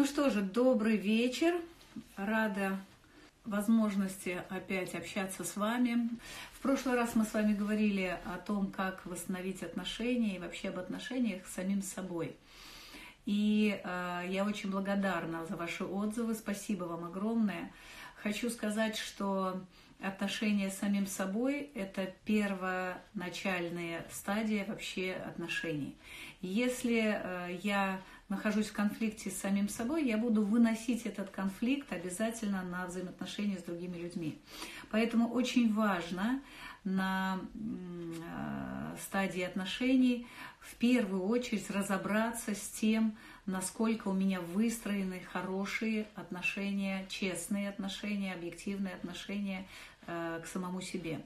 Ну что же, добрый вечер. Рада возможности опять общаться с вами. В прошлый раз мы с вами говорили о том, как восстановить отношения и вообще об отношениях с самим собой. И э, я очень благодарна за ваши отзывы. Спасибо вам огромное. Хочу сказать, что отношения с самим собой – это первоначальная стадия вообще отношений. Если э, я нахожусь в конфликте с самим собой, я буду выносить этот конфликт обязательно на взаимоотношения с другими людьми. Поэтому очень важно на э, стадии отношений в первую очередь разобраться с тем, насколько у меня выстроены хорошие отношения, честные отношения, объективные отношения э, к самому себе.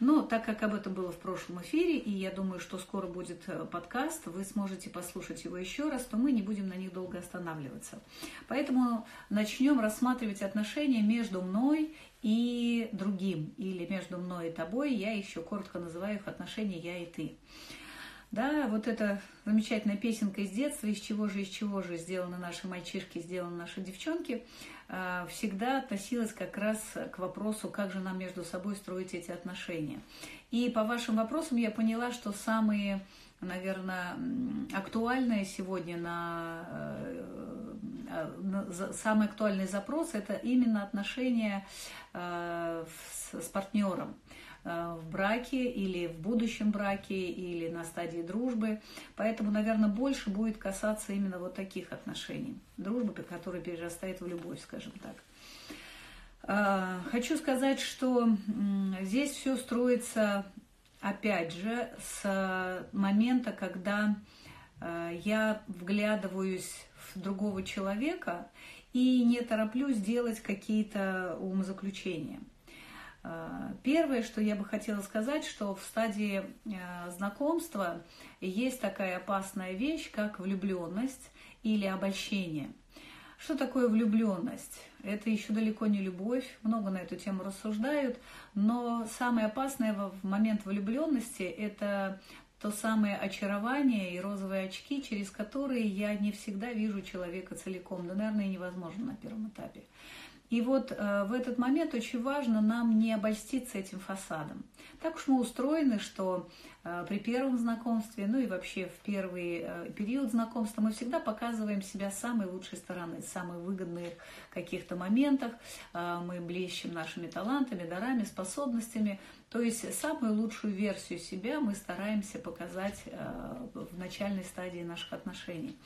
Но так как об этом было в прошлом эфире, и я думаю, что скоро будет э, подкаст, вы сможете послушать его еще раз, то мы не будем на них долго останавливаться. Поэтому начнем рассматривать отношения между мной и другим, или между мной и тобой. Я еще коротко называю их отношения «я и ты». Да, вот эта замечательная песенка из детства, из чего же, из чего же сделаны наши мальчишки, сделаны наши девчонки, всегда относилась как раз к вопросу, как же нам между собой строить эти отношения. И по вашим вопросам я поняла, что самые, наверное, актуальные сегодня на, э, на самый актуальный запрос это именно отношения э, с партнером. Э, в браке или в будущем браке или на стадии дружбы. Поэтому, наверное, больше будет касаться именно вот таких отношений. Дружбы, которая перерастает в любовь, скажем так. Э, хочу сказать, что здесь все строится, опять же, с момента, когда э, я вглядываюсь в другого человека и не тороплюсь делать какие-то умозаключения. Э, первое, что я бы хотела сказать, что в стадии э, знакомства есть такая опасная вещь, как влюбленность или обольщение. Что такое влюбленность? Это еще далеко не любовь, много на эту тему рассуждают, но самое опасное в момент влюбленности это то самое очарование и розовые очки, через которые я не всегда вижу человека целиком. Да, наверное, невозможно на первом этапе. И вот э, в этот момент очень важно нам не обольститься этим фасадом. Так уж мы устроены, что э, при первом знакомстве, ну и вообще в первый э, период знакомства мы всегда показываем себя с самой лучшей стороны, с самых выгодных каких-то моментах. Мы блещем нашими талантами, дарами, способностями. То есть самую лучшую версию себя мы стараемся показать в начальной стадии наших отношений.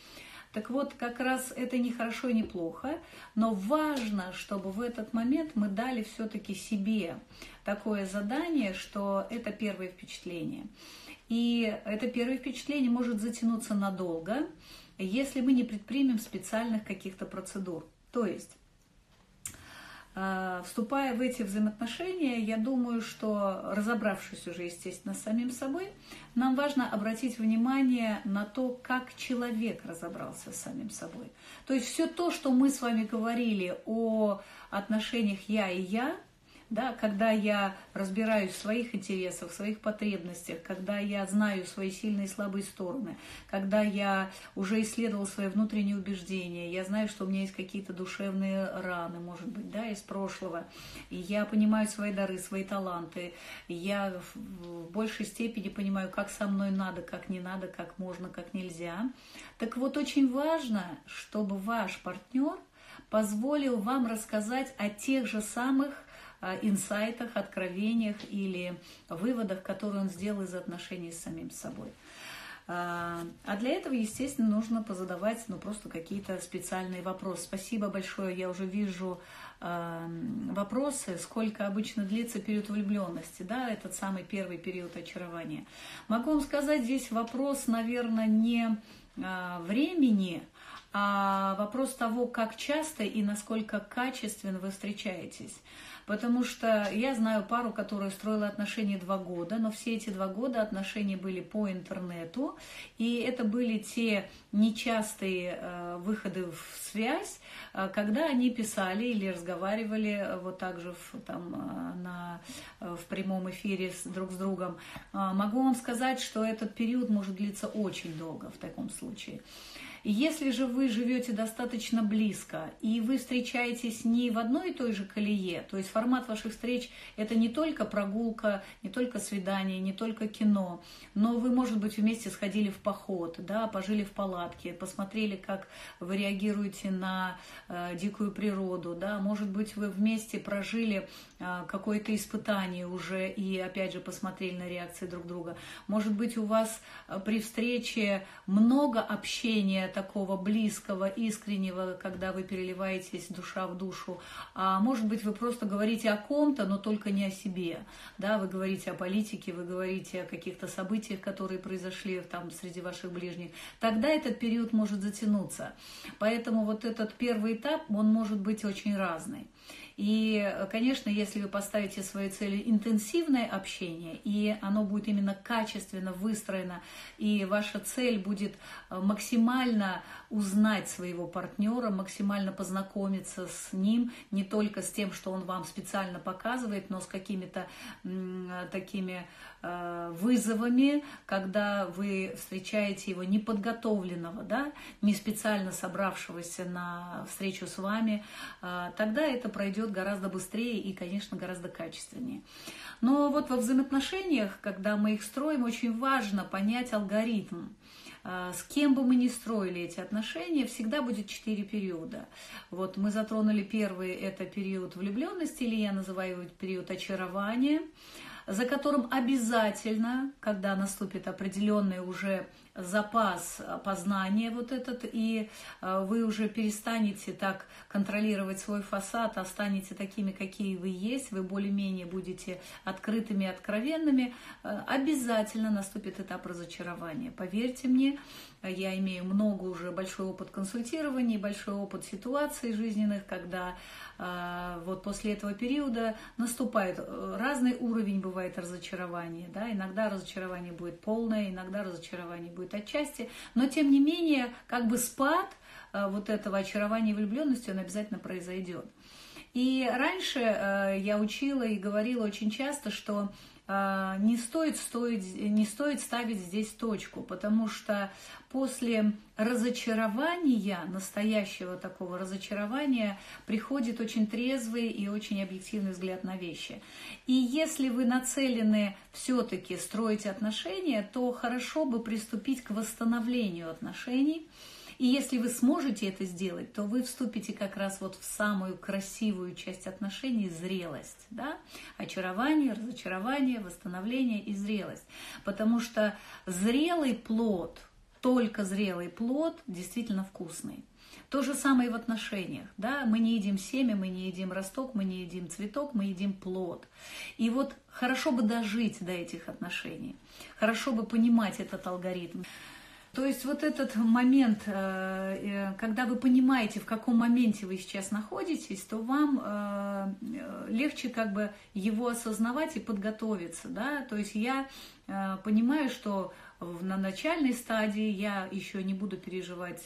Так вот, как раз это не хорошо и не плохо, но важно, чтобы в этот момент мы дали все-таки себе такое задание, что это первое впечатление. И это первое впечатление может затянуться надолго, если мы не предпримем специальных каких-то процедур. То есть вступая в эти взаимоотношения, я думаю, что разобравшись уже, естественно, с самим собой, нам важно обратить внимание на то, как человек разобрался с самим собой. То есть все то, что мы с вами говорили о отношениях я и я, да, когда я разбираюсь в своих интересах, в своих потребностях, когда я знаю свои сильные и слабые стороны, когда я уже исследовал свои внутренние убеждения, я знаю, что у меня есть какие-то душевные раны, может быть, да, из прошлого, и я понимаю свои дары, свои таланты, я в большей степени понимаю, как со мной надо, как не надо, как можно, как нельзя. Так вот, очень важно, чтобы ваш партнер позволил вам рассказать о тех же самых инсайтах, откровениях или выводах, которые он сделал из отношений с самим собой. А, а для этого, естественно, нужно позадавать ну, просто какие-то специальные вопросы. Спасибо большое, я уже вижу э, вопросы, сколько обычно длится период влюбленности, да, этот самый первый период очарования. Могу вам сказать, здесь вопрос, наверное, не э, времени, а вопрос того, как часто и насколько качественно вы встречаетесь. Потому что я знаю пару, которая строила отношения два года, но все эти два года отношения были по интернету, и это были те нечастые э, выходы в связь, э, когда они писали или разговаривали э, вот так же в, там, на, в прямом эфире с, друг с другом. Могу вам сказать, что этот период может длиться очень долго в таком случае. Если же вы живете достаточно близко, и вы встречаетесь не в одной и той же колее, то есть формат ваших встреч – это не только прогулка, не только свидание, не только кино, но вы, может быть, вместе сходили в поход, да, пожили в палатке, посмотрели, как вы реагируете на э, дикую природу, да, может быть, вы вместе прожили э, какое-то испытание уже и, опять же, посмотрели на реакции друг друга. Может быть, у вас э, при встрече много общения такого близкого, искреннего, когда вы переливаетесь душа в душу. А может быть, вы просто говорите о ком-то, но только не о себе. Да, вы говорите о политике, вы говорите о каких-то событиях, которые произошли там среди ваших ближних. Тогда этот период может затянуться. Поэтому вот этот первый этап, он может быть очень разный. И, конечно, если вы поставите своей целью интенсивное общение, и оно будет именно качественно выстроено, и ваша цель будет э, максимально узнать своего партнера, максимально познакомиться с ним, не только с тем, что он вам специально показывает, но с какими-то такими э, вызовами, когда вы встречаете его неподготовленного, да, не специально собравшегося на встречу с вами, э, тогда это пройдет гораздо быстрее и, конечно, гораздо качественнее. Но вот во взаимоотношениях, когда мы их строим, очень важно понять алгоритм. А, с кем бы мы ни строили эти отношения, всегда будет четыре периода. Вот мы затронули первый, это период влюбленности, или я называю его период очарования за которым обязательно, когда наступит определенный уже запас познания вот этот, и э, вы уже перестанете так контролировать свой фасад, а станете такими, какие вы есть, вы более-менее будете открытыми, откровенными, э, обязательно наступит этап разочарования. Поверьте мне, я имею много уже большой опыт консультирования, большой опыт ситуаций жизненных, когда э, вот после этого периода наступает разный уровень бывает разочарования, да, иногда разочарование будет полное, иногда разочарование будет отчасти, но тем не менее, как бы спад э, вот этого очарования и влюбленности, он обязательно произойдет. И раньше э, я учила и говорила очень часто, что э, не стоит, стоить, не стоит ставить здесь точку, потому что после разочарования, настоящего такого разочарования, приходит очень трезвый и очень объективный взгляд на вещи. И если вы нацелены все-таки строить отношения, то хорошо бы приступить к восстановлению отношений. И если вы сможете это сделать, то вы вступите как раз вот в самую красивую часть отношений – зрелость. Да? Очарование, разочарование, восстановление и зрелость. Потому что зрелый плод – только зрелый плод действительно вкусный. То же самое и в отношениях. Да? Мы не едим семя, мы не едим росток, мы не едим цветок, мы едим плод. И вот хорошо бы дожить до этих отношений, хорошо бы понимать этот алгоритм. То есть вот этот момент, э, э, когда вы понимаете, в каком моменте вы сейчас находитесь, то вам э, легче как бы его осознавать и подготовиться. Да? То есть я понимаю, что на начальной стадии я еще не буду переживать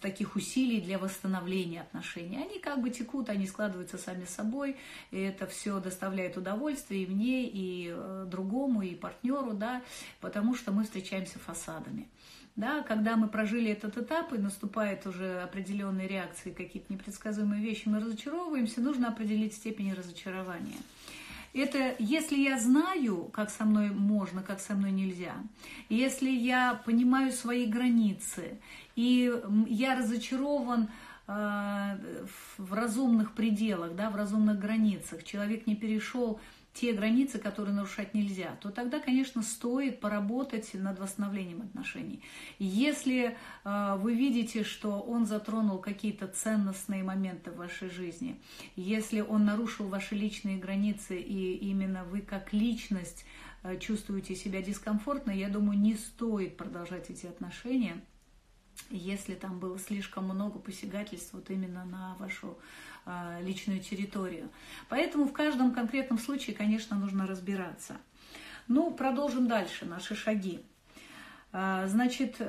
таких усилий для восстановления отношений. Они как бы текут, они складываются сами собой, и это все доставляет удовольствие и мне, и другому, и партнеру, да, потому что мы встречаемся фасадами. Да, когда мы прожили этот этап и наступают уже определенные реакции, какие-то непредсказуемые вещи, мы разочаровываемся, нужно определить степень разочарования. Это если я знаю, как со мной можно, как со мной нельзя, если я понимаю свои границы, и я разочарован э, в разумных пределах, да, в разумных границах, человек не перешел те границы, которые нарушать нельзя, то тогда, конечно, стоит поработать над восстановлением отношений. Если э, вы видите, что он затронул какие-то ценностные моменты в вашей жизни, если он нарушил ваши личные границы, и именно вы как личность э, чувствуете себя дискомфортно, я думаю, не стоит продолжать эти отношения, если там было слишком много посягательств вот именно на вашу личную территорию. Поэтому в каждом конкретном случае, конечно, нужно разбираться. Ну, продолжим дальше наши шаги. А, значит,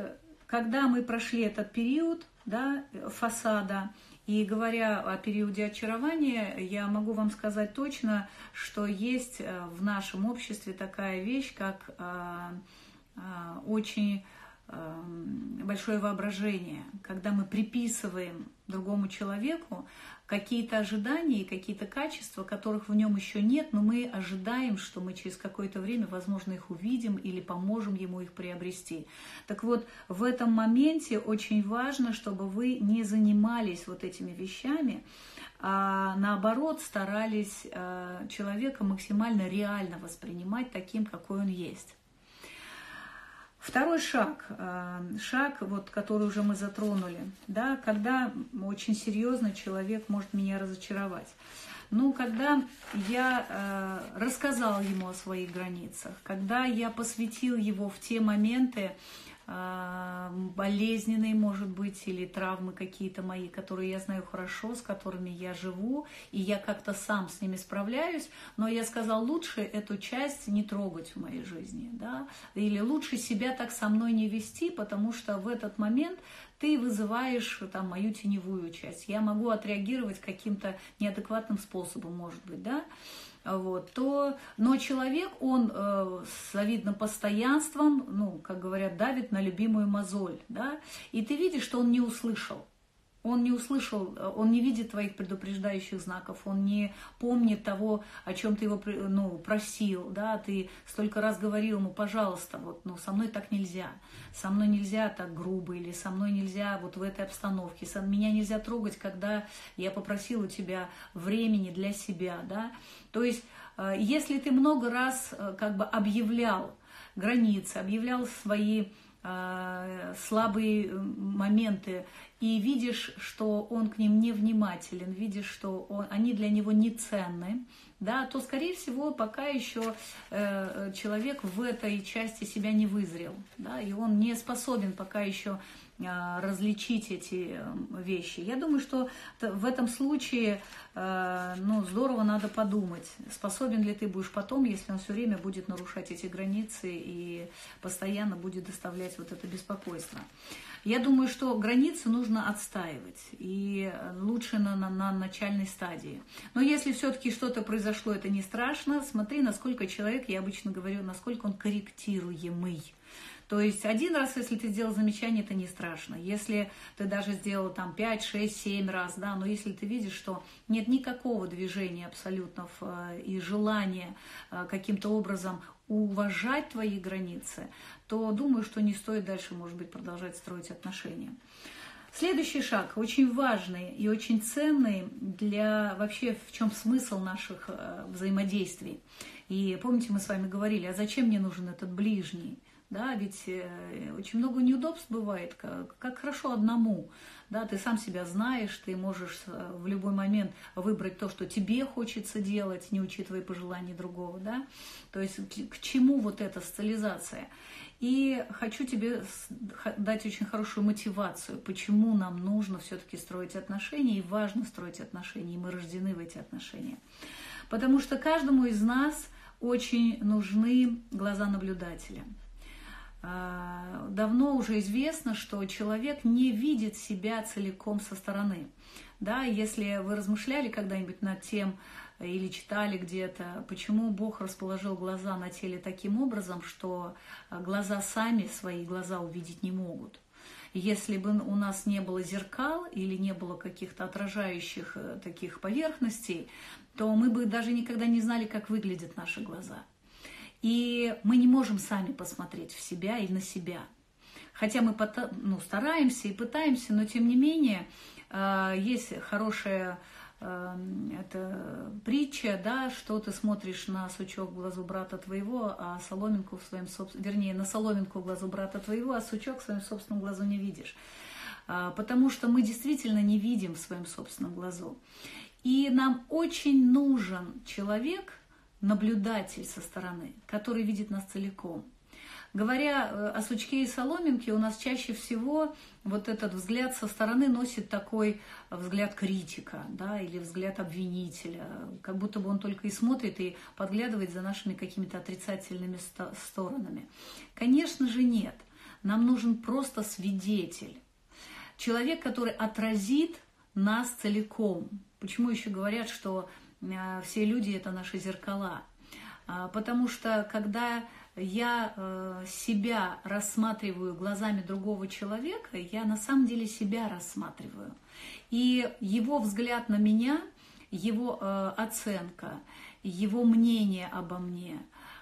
когда мы прошли этот период да, фасада, и говоря о периоде очарования, я могу вам сказать точно, что есть э, в нашем обществе такая вещь, как а, очень эм, большое воображение, когда мы приписываем другому человеку какие-то ожидания и какие-то качества, которых в нем еще нет, но мы ожидаем, что мы через какое-то время, возможно, их увидим или поможем ему их приобрести. Так вот, в этом моменте очень важно, чтобы вы не занимались вот этими вещами, а наоборот старались э, человека максимально реально воспринимать таким, какой он есть. Второй шаг, э, шаг, вот, который уже мы затронули, да, когда очень серьезно человек может меня разочаровать. Ну, когда я э, рассказал ему о своих границах, когда я посвятил его в те моменты, болезненные, может быть, или травмы какие-то мои, которые я знаю хорошо, с которыми я живу, и я как-то сам с ними справляюсь, но я сказал, лучше эту часть не трогать в моей жизни, да, или лучше себя так со мной не вести, потому что в этот момент ты вызываешь там мою теневую часть. Я могу отреагировать каким-то неадекватным способом, может быть, да, вот, то, но человек, он э, с завидным постоянством, ну, как говорят, давит на любимую мозоль, да, и ты видишь, что он не услышал. Он не услышал, он не видит твоих предупреждающих знаков, он не помнит того, о чем ты его ну, просил, да, ты столько раз говорил ему, пожалуйста, вот, ну, со мной так нельзя, со мной нельзя так грубо, или со мной нельзя вот в этой обстановке, со, меня нельзя трогать, когда я попросил у тебя времени для себя, да, то есть, э, если ты много раз э, как бы объявлял границы, объявлял свои э, слабые моменты и видишь, что он к ним невнимателен, видишь, что он, они для него не ценны, да, то, скорее всего, пока еще э, человек в этой части себя не вызрел, да, и он не способен пока еще э, различить эти э, вещи. Я думаю, что в этом случае, э, ну, здорово надо подумать, способен ли ты будешь потом, если он все время будет нарушать эти границы и постоянно будет доставлять вот это беспокойство. Я думаю, что границы нужно отстаивать, и лучше на, на, на начальной стадии. Но если все-таки что-то произошло, это не страшно, смотри, насколько человек, я обычно говорю, насколько он корректируемый. То есть один раз, если ты сделал замечание, это не страшно. Если ты даже сделал там 5, 6, 7 раз, да, но если ты видишь, что нет никакого движения абсолютно э, и желания э, каким-то образом уважать твои границы, то думаю, что не стоит дальше, может быть, продолжать строить отношения. Следующий шаг, очень важный и очень ценный для вообще в чем смысл наших э, взаимодействий. И помните, мы с вами говорили, а зачем мне нужен этот ближний? Да, ведь э, очень много неудобств бывает, как, как хорошо одному. Да, ты сам себя знаешь, ты можешь э, в любой момент выбрать то, что тебе хочется делать, не учитывая пожеланий другого. Да? То есть к, к чему вот эта социализация? И хочу тебе дать очень хорошую мотивацию, почему нам нужно все-таки строить отношения, и важно строить отношения, и мы рождены в эти отношения. Потому что каждому из нас очень нужны глаза наблюдателя – а, давно уже известно, что человек не видит себя целиком со стороны. Да, если вы размышляли когда-нибудь над тем или читали где-то, почему Бог расположил глаза на теле таким образом, что глаза сами свои глаза увидеть не могут. Если бы у нас не было зеркал или не было каких-то отражающих э, таких поверхностей, то мы бы даже никогда не знали, как выглядят наши глаза. И мы не можем сами посмотреть в себя и на себя. Хотя мы ну, стараемся и пытаемся, но тем не менее э, есть хорошая э, это притча, да, что ты смотришь на сучок глазу брата твоего, а соломинку в своем собственном, вернее, на соломинку глазу брата твоего, а сучок в своем собственном глазу не видишь. А, потому что мы действительно не видим в своем собственном глазу. И нам очень нужен человек, наблюдатель со стороны, который видит нас целиком. Говоря э, о сучке и соломинке, у нас чаще всего вот этот взгляд со стороны носит такой взгляд критика, да, или взгляд обвинителя, как будто бы он только и смотрит и подглядывает за нашими какими-то отрицательными сторонами. Конечно же нет. Нам нужен просто свидетель. Человек, который отразит нас целиком. Почему еще говорят, что а, все люди это наши зеркала. А, потому что когда я э, себя рассматриваю глазами другого человека, я на самом деле себя рассматриваю. И его взгляд на меня, его э, оценка, его мнение обо мне,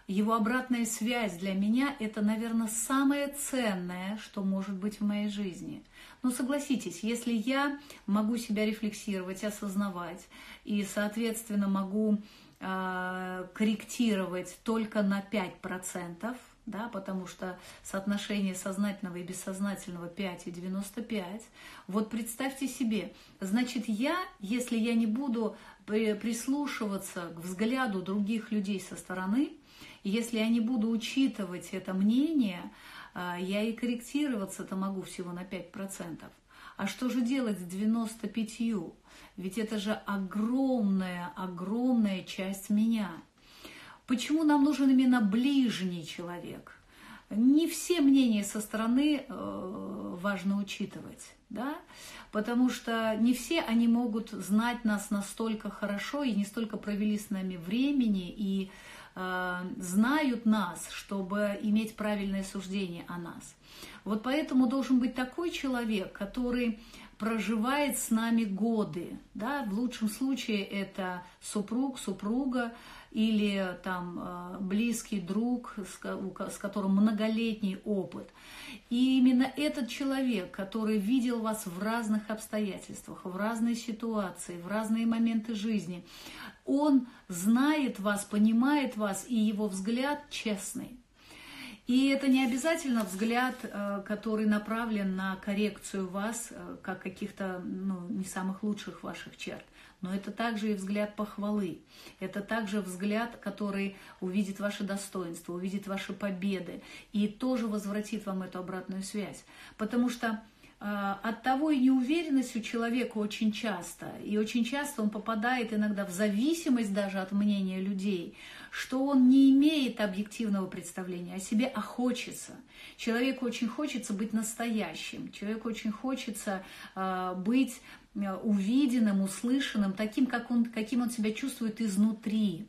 его обратная связь для меня – это, наверное, самое ценное, что может быть в моей жизни. Но согласитесь, если я могу себя рефлексировать, осознавать и, соответственно, могу корректировать только на 5%, да, потому что соотношение сознательного и бессознательного 5 и 95. Вот представьте себе, значит, я, если я не буду прислушиваться к взгляду других людей со стороны, если я не буду учитывать это мнение, а, я и корректироваться-то могу всего на 5%. А что же делать с 95? Ведь это же огромная, огромная часть меня – Почему нам нужен именно ближний человек? Не все мнения со стороны э, важно учитывать, да? потому что не все они могут знать нас настолько хорошо и не столько провели с нами времени и э, знают нас, чтобы иметь правильное суждение о нас. Вот поэтому должен быть такой человек, который проживает с нами годы. Да? В лучшем случае это супруг, супруга, или там э, близкий друг, с которым многолетний опыт. И именно этот человек, который видел вас в разных обстоятельствах, в разные ситуации, в разные моменты жизни, он знает вас, понимает вас, и его взгляд честный. И это не обязательно взгляд, э, который направлен на коррекцию вас, э, как каких-то ну, не самых лучших ваших черт но это также и взгляд похвалы. Это также взгляд, который увидит ваше достоинство, увидит ваши победы и тоже возвратит вам эту обратную связь. Потому что э, от того и неуверенность у человека очень часто, и очень часто он попадает иногда в зависимость даже от мнения людей, что он не имеет объективного представления о себе, а хочется. Человеку очень хочется быть настоящим, человеку очень хочется э, быть увиденным, услышанным, таким, как он, каким он себя чувствует изнутри.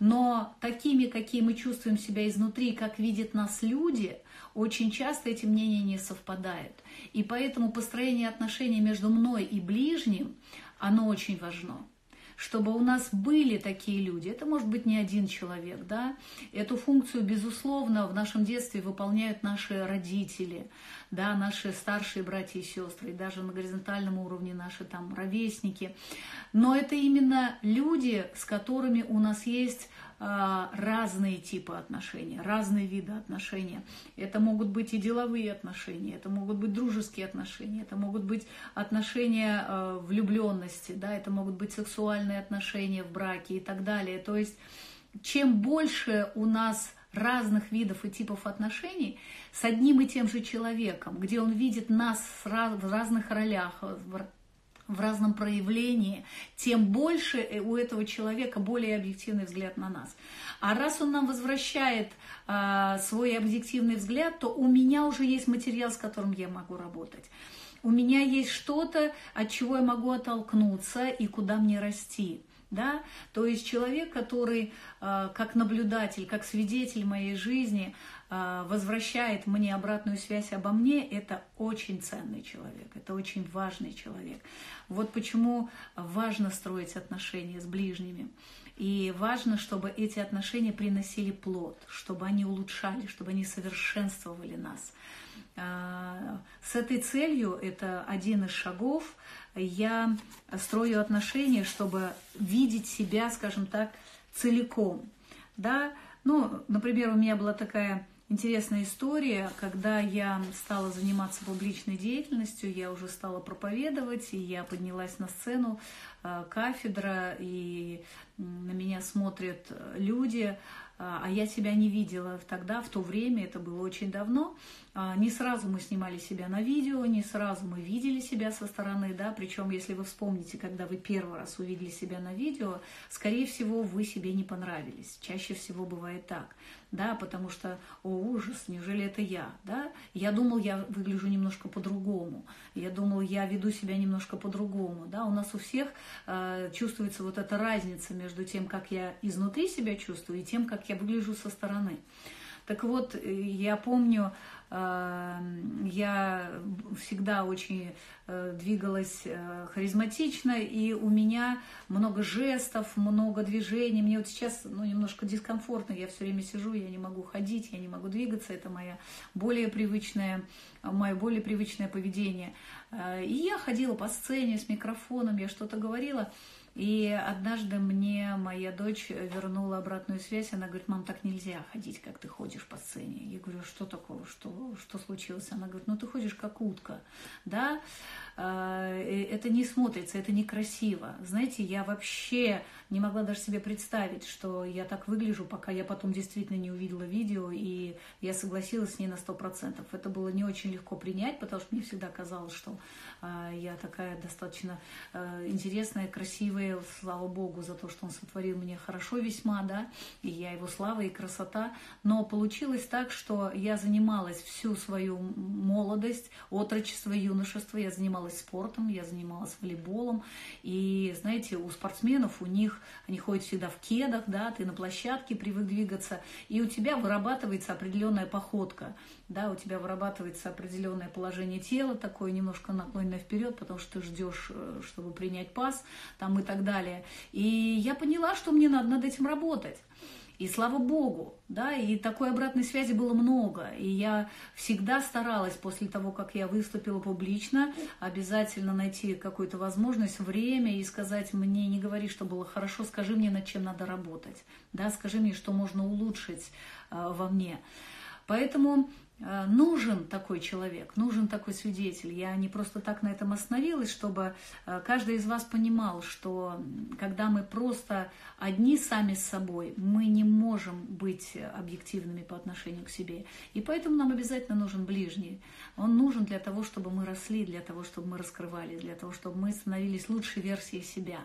Но такими, какие мы чувствуем себя изнутри, как видят нас люди, очень часто эти мнения не совпадают. И поэтому построение отношений между мной и ближним, оно очень важно чтобы у нас были такие люди. Это может быть не один человек, да. Эту функцию, безусловно, в нашем детстве выполняют наши родители, да, наши старшие братья и сестры, и даже на горизонтальном уровне наши там ровесники. Но это именно люди, с которыми у нас есть разные типы отношений, разные виды отношений. Это могут быть и деловые отношения, это могут быть дружеские отношения, это могут быть отношения а, влюбленности, да, это могут быть сексуальные отношения в браке и так далее. То есть чем больше у нас разных видов и типов отношений с одним и тем же человеком, где он видит нас в разных ролях, в разном проявлении, тем больше э, у этого человека более объективный взгляд на нас. А раз он нам возвращает э, свой объективный взгляд, то у меня уже есть материал, с которым я могу работать. У меня есть что-то, от чего я могу оттолкнуться и куда мне расти. Да? То есть человек, который э, как наблюдатель, как свидетель моей жизни возвращает мне обратную связь обо мне, это очень ценный человек, это очень важный человек. Вот почему важно строить отношения с ближними. И важно, чтобы эти отношения приносили плод, чтобы они улучшали, чтобы они совершенствовали нас. А, с этой целью, это один из шагов, я строю отношения, чтобы видеть себя, скажем так, целиком. Да? Ну, например, у меня была такая интересная история, когда я стала заниматься публичной деятельностью, я уже стала проповедовать, и я поднялась на сцену, э, кафедра, и на меня смотрят люди, а, а я себя не видела тогда, в то время, это было очень давно. А, не сразу мы снимали себя на видео, не сразу мы видели себя со стороны, да, причем, если вы вспомните, когда вы первый раз увидели себя на видео, скорее всего, вы себе не понравились. Чаще всего бывает так, да, потому что, о, ужас, неужели это я, да? Я думал, я выгляжу немножко по-другому, я думал, я веду себя немножко по-другому, да, у нас у всех э, чувствуется вот эта разница между тем, как я изнутри себя чувствую, и тем, как я выгляжу со стороны. Так вот, я помню, я всегда очень э, двигалась э, харизматично, и у меня много жестов, много движений. Мне вот сейчас ну, немножко дискомфортно, я все время сижу, я не могу ходить, я не могу двигаться, это моя более привычная, мое более привычное поведение. Э, и я ходила по сцене с микрофоном, я что-то говорила, и однажды мне моя дочь вернула обратную связь. Она говорит, мам, так нельзя ходить, как ты ходишь по сцене. Я говорю, что такого, что, что случилось? Она говорит, ну ты ходишь как утка, да, а, это не смотрится, это некрасиво. Знаете, я вообще не могла даже себе представить, что я так выгляжу, пока я потом действительно не увидела видео, и я согласилась с ней на сто процентов. Это было не очень легко принять, потому что мне всегда казалось, что а, я такая достаточно а, интересная, красивая, слава Богу, за то, что он сотворил мне хорошо весьма, да, и я его слава и красота. Но получилось так, что я занималась всю свою молодость, отрочество, юношество, я занималась спортом, я занималась волейболом, и, знаете, у спортсменов, у них они ходят всегда в кедах, да, ты на площадке привык двигаться, и у тебя вырабатывается определенная походка, да, у тебя вырабатывается определенное положение тела, такое немножко наклоненное вперед, потому что ты ждешь, э, чтобы принять пас, там и так далее. И я поняла, что мне надо над этим работать. И слава богу, да, и такой обратной связи было много. И я всегда старалась после того, как я выступила публично, обязательно найти какую-то возможность, время и сказать мне, не говори, что было хорошо, скажи мне, над чем надо работать, да, скажи мне, что можно улучшить э, во мне. Поэтому нужен такой человек, нужен такой свидетель. Я не просто так на этом остановилась, чтобы э, каждый из вас понимал, что когда мы просто одни сами с собой, мы не можем быть объективными по отношению к себе. И поэтому нам обязательно нужен ближний. Он нужен для того, чтобы мы росли, для того, чтобы мы раскрывались, для того, чтобы мы становились лучшей версией себя.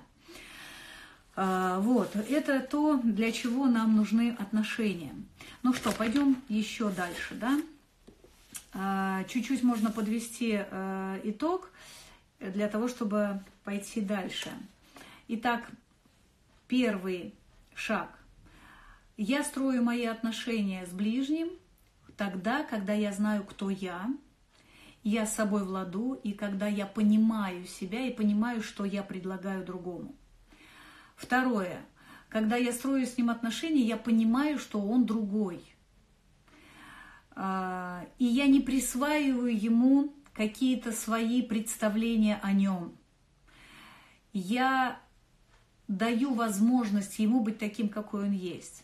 А, вот, это то, для чего нам нужны отношения. Ну что, пойдем еще дальше, да? А, чуть-чуть можно подвести э, итог для того, чтобы пойти дальше. Итак, первый шаг. Я строю мои отношения с ближним тогда, когда я знаю, кто я, я с собой владу, и когда я понимаю себя и понимаю, что я предлагаю другому. Второе. Когда я строю с ним отношения, я понимаю, что он другой – а, и я не присваиваю ему какие-то свои представления о нем. Я даю возможность ему быть таким, какой он есть.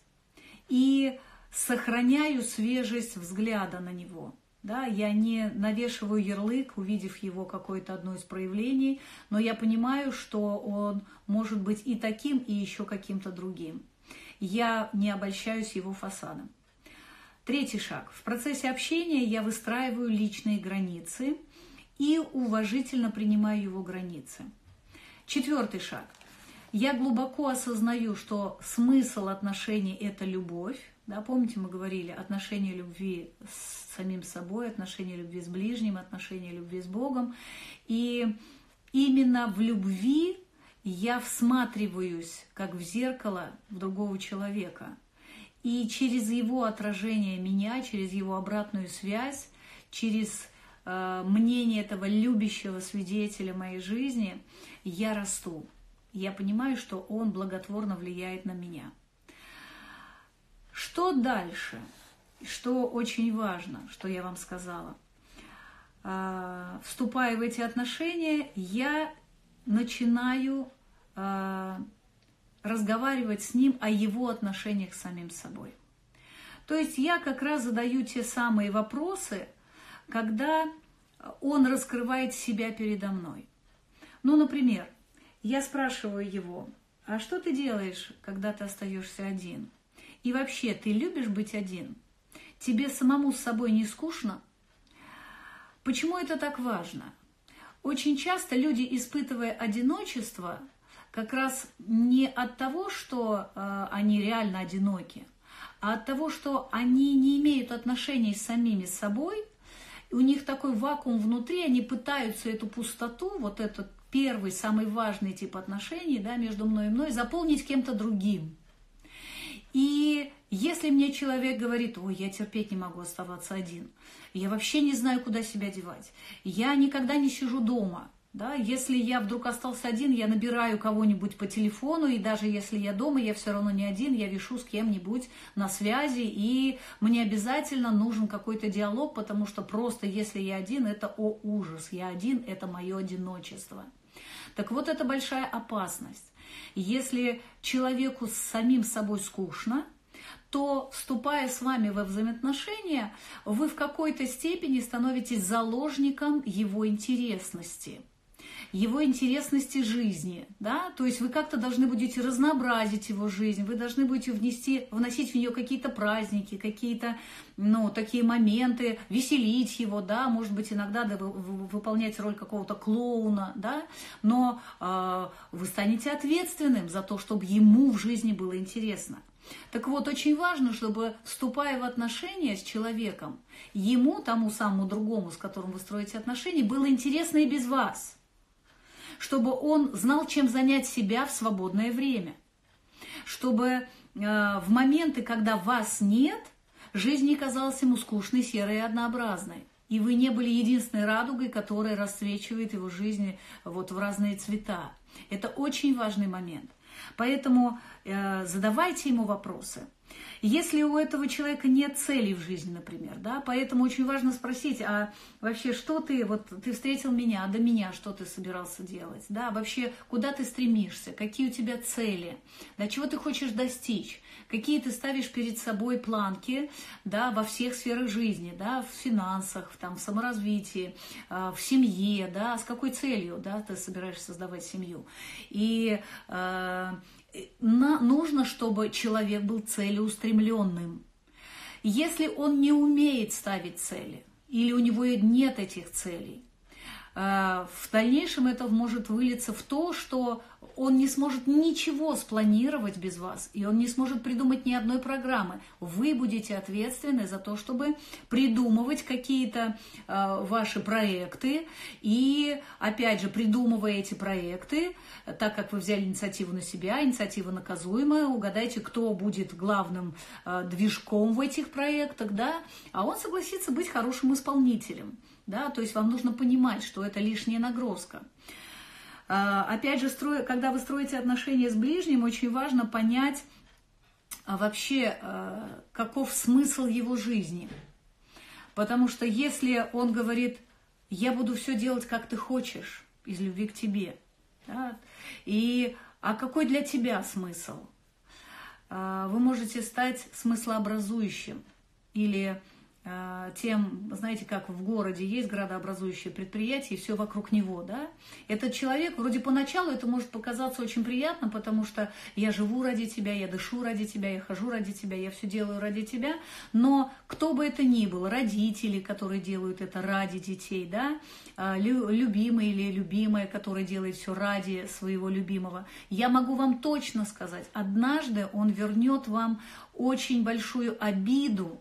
И сохраняю свежесть взгляда на него. Да, я не навешиваю ярлык, увидев его какое-то одно из проявлений, но я понимаю, что он может быть и таким, и еще каким-то другим. Я не обольщаюсь его фасадом. Третий шаг. В процессе общения я выстраиваю личные границы и уважительно принимаю его границы. Четвертый шаг. Я глубоко осознаю, что смысл отношений – это любовь. Да, помните, мы говорили, отношения любви с самим собой, отношения любви с ближним, отношения любви с Богом. И именно в любви я всматриваюсь, как в зеркало, в другого человека – и через его отражение меня, через его обратную связь, через э, мнение этого любящего свидетеля моей жизни, я расту. Я понимаю, что он благотворно влияет на меня. Что дальше? Что очень важно, что я вам сказала. Э, вступая в эти отношения, я начинаю э, разговаривать с ним о его отношениях с самим собой. То есть я как раз задаю те самые вопросы, когда он раскрывает себя передо мной. Ну, например, я спрашиваю его, а что ты делаешь, когда ты остаешься один? И вообще, ты любишь быть один? Тебе самому с собой не скучно? Почему это так важно? Очень часто люди, испытывая одиночество, как раз не от того, что э, они реально одиноки, а от того, что они не имеют отношений с самими собой, у них такой вакуум внутри, они пытаются эту пустоту, вот этот первый, самый важный тип отношений да, между мной и мной, заполнить кем-то другим. И Если мне человек говорит, ой, я терпеть не могу оставаться один, я вообще не знаю, куда себя девать, я никогда не сижу дома, да, если я вдруг остался один, я набираю кого-нибудь по телефону, и даже если я дома, я все равно не один, я вешу с кем-нибудь на связи, и мне обязательно нужен какой-то диалог, потому что просто если я один, это о ужас, я один, это мое одиночество. Так вот, это большая опасность. Если человеку с самим собой скучно, то, вступая с вами во взаимоотношения, вы в какой-то степени становитесь заложником его интересности – его интересности жизни, да, то есть вы как-то должны будете разнообразить его жизнь, вы должны будете внести, вносить в нее какие-то праздники, какие-то, ну, такие моменты, веселить его, да, может быть, иногда да, вы, вы, выполнять роль какого-то клоуна, да, но э, вы станете ответственным за то, чтобы ему в жизни было интересно. Так вот, очень важно, чтобы, вступая в отношения с человеком, ему, тому самому другому, с которым вы строите отношения, было интересно и без вас чтобы он знал, чем занять себя в свободное время, чтобы э, в моменты, когда вас нет, жизнь не казалась ему скучной, серой и однообразной. И вы не были единственной радугой, которая расцвечивает его жизнь вот в разные цвета. Это очень важный момент. Поэтому э, задавайте ему вопросы – если у этого человека нет целей в жизни, например, да, поэтому очень важно спросить, а вообще что ты, вот ты встретил меня, а до меня что ты собирался делать, да, вообще куда ты стремишься, какие у тебя цели, да, чего ты хочешь достичь, какие ты ставишь перед собой планки, да, во всех сферах жизни, да, в финансах, там, в саморазвитии, а, в семье, да, с какой целью, да, ты собираешься создавать семью. И э, на, нужно, чтобы человек был целеустремленным. Если он не умеет ставить цели, или у него нет этих целей, э, в дальнейшем это может вылиться в то, что он не сможет ничего спланировать без вас, и он не сможет придумать ни одной программы. Вы будете ответственны за то, чтобы придумывать какие-то э, ваши проекты, и, опять же, придумывая эти проекты, так как вы взяли инициативу на себя, инициатива наказуемая, угадайте, кто будет главным э, движком в этих проектах, да, а он согласится быть хорошим исполнителем, да, то есть вам нужно понимать, что это лишняя нагрузка. А, опять же, когда вы строите отношения с ближним, очень важно понять а, вообще, а, каков смысл его жизни. Потому что если он говорит, я буду все делать, как ты хочешь, из любви к тебе, да, и а какой для тебя смысл? Вы можете стать смыслообразующим или тем, знаете, как в городе есть градообразующее предприятие, и все вокруг него, да, этот человек, вроде поначалу это может показаться очень приятно, потому что я живу ради тебя, я дышу ради тебя, я хожу ради тебя, я все делаю ради тебя, но кто бы это ни был, родители, которые делают это ради детей, да, а, любимый или любимая, который делает все ради своего любимого, я могу вам точно сказать, однажды он вернет вам очень большую обиду,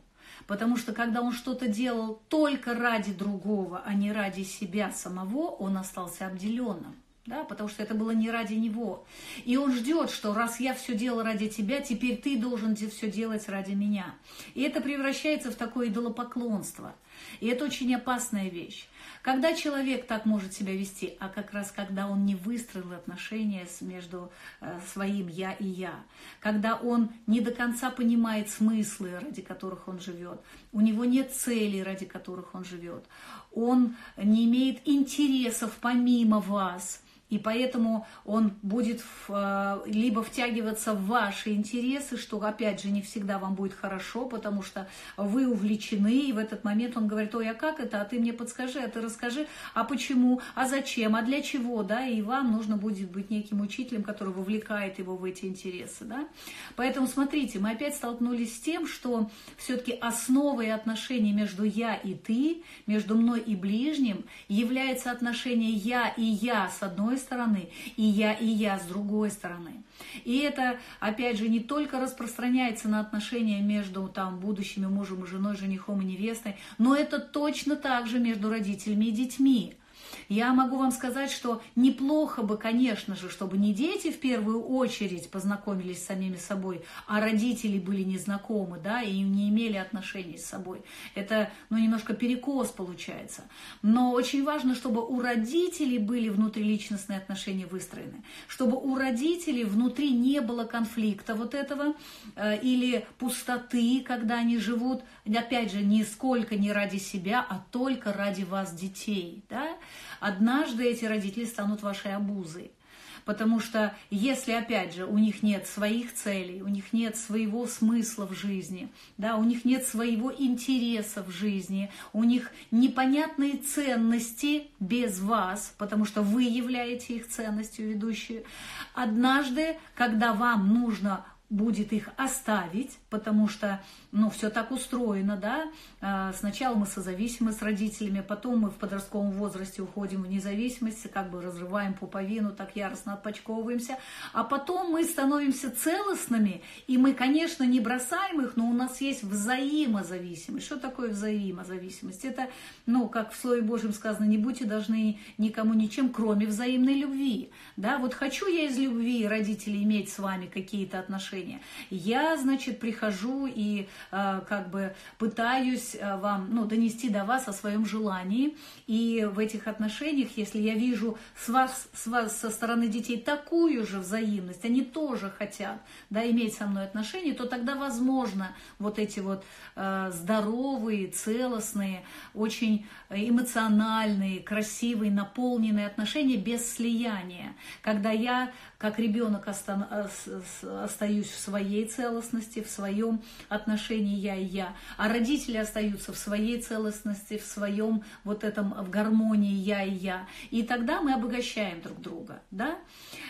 Потому что когда он что-то делал только ради другого, а не ради себя самого, он остался обделенным. Да, потому что это было не ради него. И он ждет, что раз я все делал ради тебя, теперь ты должен все делать ради меня. И это превращается в такое идолопоклонство. И это очень опасная вещь. Когда человек так может себя вести, а как раз когда он не выстроил отношения между э, своим «я» и «я», когда он не до конца понимает смыслы, ради которых он живет, у него нет целей, ради которых он живет, он не имеет интересов помимо вас – и поэтому он будет э, либо втягиваться в ваши интересы, что, опять же, не всегда вам будет хорошо, потому что вы увлечены, и в этот момент он говорит, ой, а как это, а ты мне подскажи, а ты расскажи, а почему, а зачем, а для чего, да, и вам нужно будет быть неким учителем, который вовлекает его в эти интересы, да. Поэтому, смотрите, мы опять столкнулись с тем, что все-таки основой отношений между я и ты, между мной и ближним, является отношение я и я с одной стороны, и я, и я с другой стороны. И это, опять же, не только распространяется на отношения между там, будущими мужем и женой, женихом и невестой, но это точно так же между родителями и детьми. Я могу вам сказать, что неплохо бы, конечно же, чтобы не дети в первую очередь познакомились с самими собой, а родители были незнакомы, да, и не имели отношений с собой. Это, ну, немножко перекос получается. Но очень важно, чтобы у родителей были внутриличностные отношения выстроены, чтобы у родителей внутри не было конфликта вот этого э, или пустоты, когда они живут, опять же, нисколько не ради себя, а только ради вас, детей, да. Однажды эти родители станут вашей обузой. Потому что если, опять же, у них нет своих целей, у них нет своего смысла в жизни, да, у них нет своего интереса в жизни, у них непонятные ценности без вас, потому что вы являете их ценностью ведущей, однажды, когда вам нужно будет их оставить, потому что, ну, все так устроено, да. А, сначала мы созависимы с родителями, потом мы в подростковом возрасте уходим в независимость, как бы разрываем пуповину, так яростно отпочковываемся, а потом мы становимся целостными, и мы, конечно, не бросаем их, но у нас есть взаимозависимость. Что такое взаимозависимость? Это, ну, как в Слове Божьем сказано, не будьте должны никому ничем, кроме взаимной любви, да. Вот хочу я из любви родителей иметь с вами какие-то отношения, отношения. Я, значит, прихожу и э, как бы пытаюсь э, вам, ну, донести до вас о своем желании. И в этих отношениях, если я вижу с вас, с вас со стороны детей такую же взаимность, они тоже хотят, да, иметь со мной отношения, то тогда возможно вот эти вот э, здоровые, целостные, очень эмоциональные, красивые, наполненные отношения без слияния. Когда я, как ребенок, остаюсь в своей целостности, в своем отношении я и я, а родители остаются в своей целостности, в своем вот этом, в гармонии я и я. И тогда мы обогащаем друг друга, да?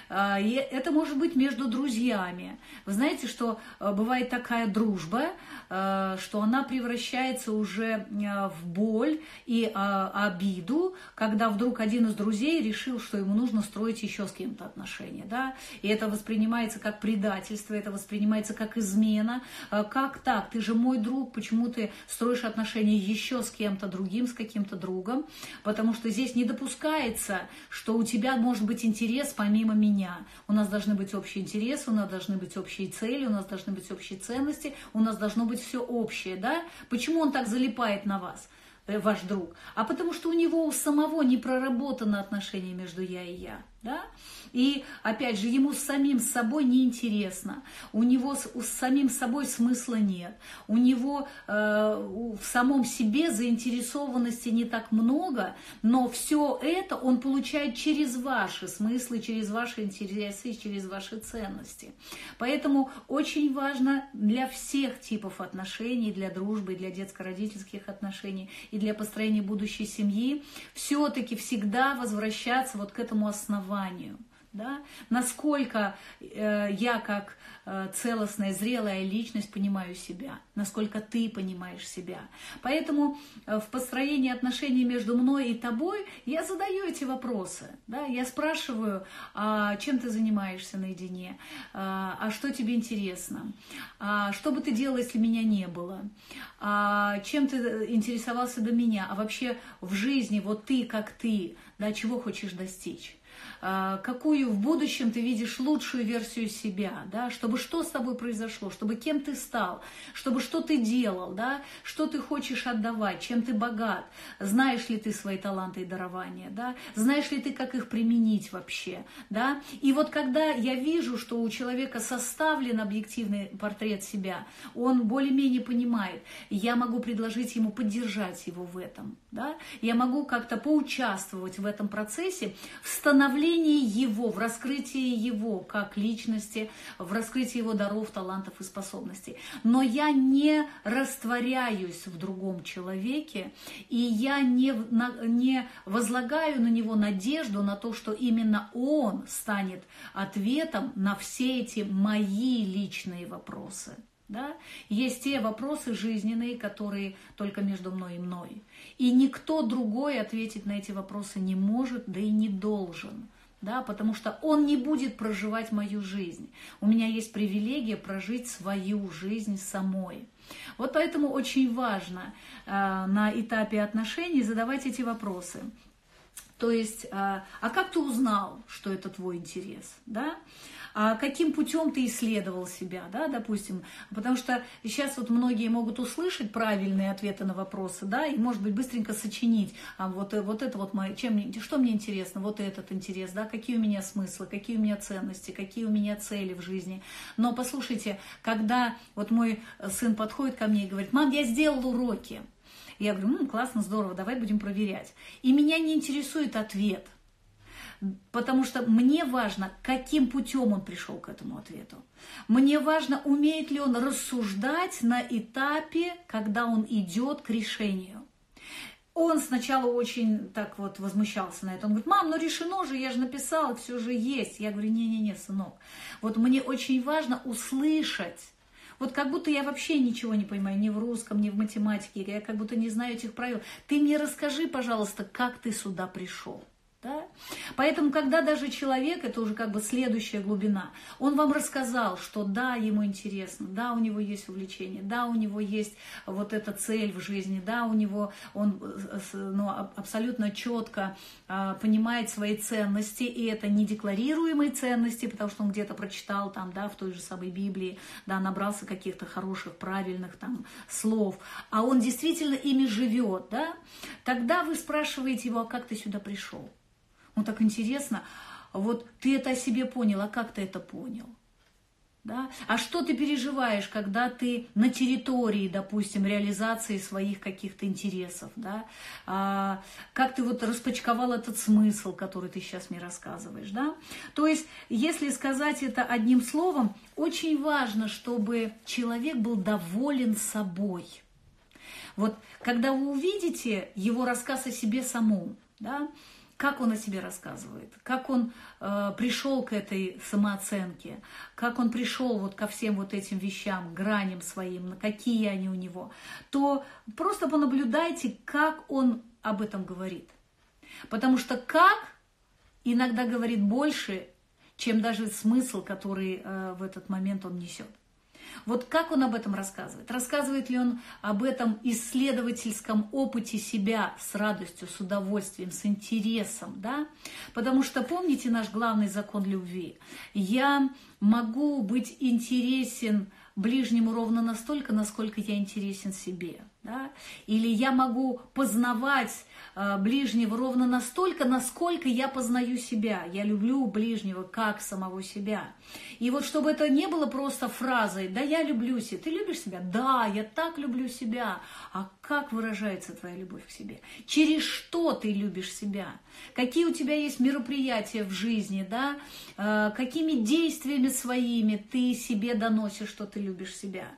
А, и это может быть между друзьями. Вы знаете, что э, бывает такая дружба, э, что она превращается уже э, в боль и обиду, когда вдруг один из друзей решил, что ему нужно строить еще с кем-то отношения, да, и это воспринимается как предательство, это воспринимается как измена. Как так? Ты же мой друг, почему ты строишь отношения еще с кем-то другим, с каким-то другом? Потому что здесь не допускается, что у тебя может быть интерес помимо меня меня. У нас должны быть общие интересы, у нас должны быть общие цели, у нас должны быть общие ценности, у нас должно быть все общее, да? Почему он так залипает на вас? Э, ваш друг, а потому что у него у самого не проработано отношение между я и я. Да? И опять же, ему самим собой неинтересно, у него с, с самим собой смысла нет, у него э, в самом себе заинтересованности не так много, но все это он получает через ваши смыслы, через ваши интересы, через ваши ценности. Поэтому очень важно для всех типов отношений, для дружбы, для детско-родительских отношений и для построения будущей семьи все-таки всегда возвращаться вот к этому основанию основанию. Да? Насколько э, я как э, целостная, зрелая личность понимаю себя, насколько ты понимаешь себя. Поэтому э, в построении отношений между мной и тобой я задаю эти вопросы. Да? Я спрашиваю, а чем ты занимаешься наедине, а, а что тебе интересно, а что бы ты делал, если меня не было, а чем ты интересовался до меня, а вообще в жизни вот ты как ты, да, чего хочешь достичь. А, какую в будущем ты видишь лучшую версию себя, да, чтобы что с тобой произошло, чтобы кем ты стал, чтобы что ты делал, да, что ты хочешь отдавать, чем ты богат, знаешь ли ты свои таланты и дарования, да, знаешь ли ты, как их применить вообще, да, и вот когда я вижу, что у человека составлен объективный портрет себя, он более-менее понимает, я могу предложить ему поддержать его в этом, да, я могу как-то поучаствовать в этом процессе, в становлении его, в раскрытии его как личности, в раскрытии его даров, талантов и способностей. Но я не растворяюсь в другом человеке, и я не, не возлагаю на него надежду на то, что именно он станет ответом на все эти мои личные вопросы. Да? Есть те вопросы жизненные, которые только между мной и мной. И никто другой ответить на эти вопросы не может, да и не должен да, потому что он не будет проживать мою жизнь. У меня есть привилегия прожить свою жизнь самой. Вот поэтому очень важно э, на этапе отношений задавать эти вопросы. То есть, а, а как ты узнал, что это твой интерес, да? А каким путем ты исследовал себя, да, допустим, потому что сейчас вот многие могут услышать правильные ответы на вопросы, да, и, может быть, быстренько сочинить, а вот, э, вот это вот, мое, чем, что мне интересно, вот этот интерес, да, какие у меня смыслы, какие у меня ценности, какие у меня цели в жизни. Но послушайте, когда вот мой сын подходит ко мне и говорит, мам, я сделал уроки, я говорю, ну, классно, здорово, давай будем проверять. И меня не интересует ответ – потому что мне важно, каким путем он пришел к этому ответу. Мне важно, умеет ли он рассуждать на этапе, когда он идет к решению. Он сначала очень так вот возмущался на это. Он говорит, мам, ну решено же, я же написала, все же есть. Я говорю, не-не-не, сынок. Вот мне очень важно услышать, вот как будто я вообще ничего не понимаю, ни в русском, ни в математике, я как будто не знаю этих правил. Ты мне расскажи, пожалуйста, как ты сюда пришел. Да? Поэтому, когда даже человек, это уже как бы следующая глубина, он вам рассказал, что да, ему интересно, да, у него есть увлечение, да, у него есть вот эта цель в жизни, да, у него он э, ну, абсолютно четко а, понимает свои ценности, и это не декларируемые ценности, потому что он где-то прочитал там, да, в той же самой Библии, да, набрался каких-то хороших, правильных там слов, а он действительно ими живет, да, тогда вы спрашиваете его, а как ты сюда пришел? Ну так интересно, вот ты это о себе понял, а как ты это понял? Да? А что ты переживаешь, когда ты на территории, допустим, реализации своих каких-то интересов? Да? А, как ты вот распачковал этот смысл, который ты сейчас мне рассказываешь? Да? То есть, если сказать это одним словом, очень важно, чтобы человек был доволен собой. Вот когда вы увидите его рассказ о себе самом, да, как он о себе рассказывает, как он э, пришел к этой самооценке, как он пришел вот ко всем вот этим вещам, граням своим, на какие они у него, то просто понаблюдайте, как он об этом говорит. Потому что как иногда говорит больше, чем даже смысл, который э, в этот момент он несет. Вот как он об этом рассказывает? Рассказывает ли он об этом исследовательском опыте себя с радостью, с удовольствием, с интересом, да? Потому что помните наш главный закон любви? Я могу быть интересен ближнему ровно настолько, насколько я интересен себе. Да? Или я могу познавать ближнего ровно настолько, насколько я познаю себя. Я люблю ближнего как самого себя. И вот чтобы это не было просто фразой, да, я люблю себя. Ты любишь себя? Да, я так люблю себя. А как выражается твоя любовь к себе? Через что ты любишь себя? Какие у тебя есть мероприятия в жизни, да? Э, какими действиями своими ты себе доносишь, что ты любишь себя?